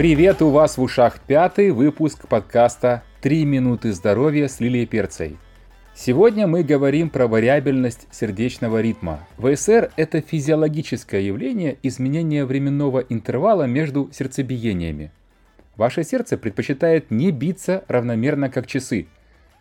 Привет, у вас в ушах пятый выпуск подкаста «Три минуты здоровья с Лилией Перцей». Сегодня мы говорим про вариабельность сердечного ритма. ВСР – это физиологическое явление изменения временного интервала между сердцебиениями. Ваше сердце предпочитает не биться равномерно как часы.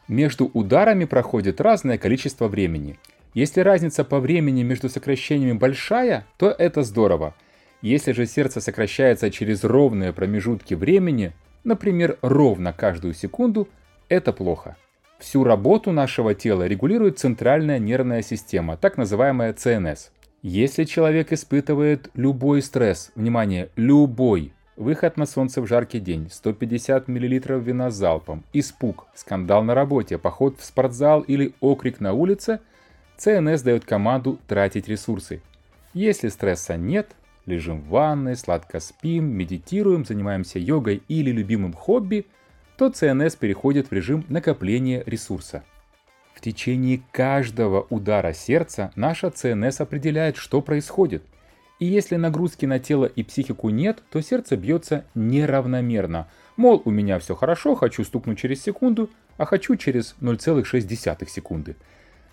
Между ударами проходит разное количество времени. Если разница по времени между сокращениями большая, то это здорово. Если же сердце сокращается через ровные промежутки времени, например, ровно каждую секунду, это плохо. Всю работу нашего тела регулирует центральная нервная система, так называемая ЦНС. Если человек испытывает любой стресс, внимание, любой, выход на солнце в жаркий день, 150 мл вина залпом, испуг, скандал на работе, поход в спортзал или окрик на улице, ЦНС дает команду тратить ресурсы. Если стресса нет, лежим в ванной, сладко спим, медитируем, занимаемся йогой или любимым хобби – то ЦНС переходит в режим накопления ресурса. В течение каждого удара сердца наша ЦНС определяет, что происходит. И если нагрузки на тело и психику нет, то сердце бьется неравномерно. Мол, у меня все хорошо, хочу стукнуть через секунду, а хочу через 0,6 секунды.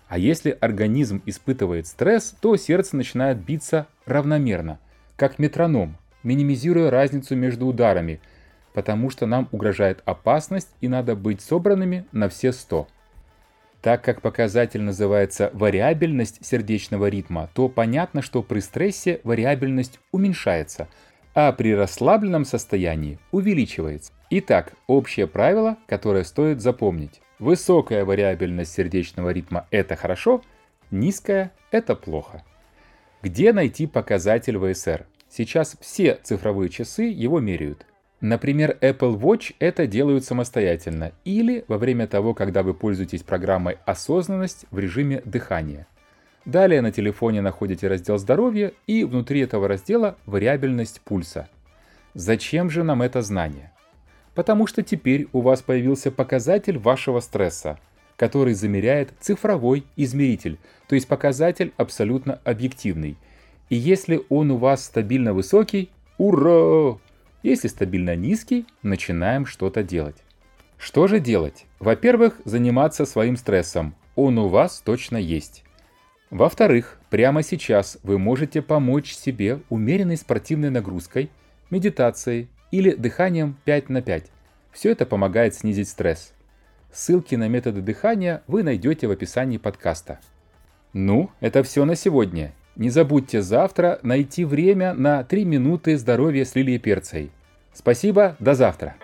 А если организм испытывает стресс, то сердце начинает биться равномерно, как метроном, минимизируя разницу между ударами – потому что нам угрожает опасность и надо быть собранными на все 100. Так как показатель называется вариабельность сердечного ритма, то понятно, что при стрессе вариабельность уменьшается, а при расслабленном состоянии увеличивается. Итак, общее правило, которое стоит запомнить. Высокая вариабельность сердечного ритма – это хорошо, низкая – это плохо. Где найти показатель ВСР? Сейчас все цифровые часы его меряют. Например, Apple Watch это делают самостоятельно или во время того, когда вы пользуетесь программой «Осознанность» в режиме дыхания. Далее на телефоне находите раздел «Здоровье» и внутри этого раздела «Вариабельность пульса». Зачем же нам это знание? Потому что теперь у вас появился показатель вашего стресса, который замеряет цифровой измеритель, то есть показатель абсолютно объективный. И если он у вас стабильно высокий, ура! Если стабильно низкий, начинаем что-то делать. Что же делать? Во-первых, заниматься своим стрессом. Он у вас точно есть. Во-вторых, прямо сейчас вы можете помочь себе умеренной спортивной нагрузкой, медитацией или дыханием 5 на 5. Все это помогает снизить стресс. Ссылки на методы дыхания вы найдете в описании подкаста. Ну, это все на сегодня. Не забудьте завтра найти время на 3 минуты здоровья с Лилией Перцей. Спасибо, до завтра.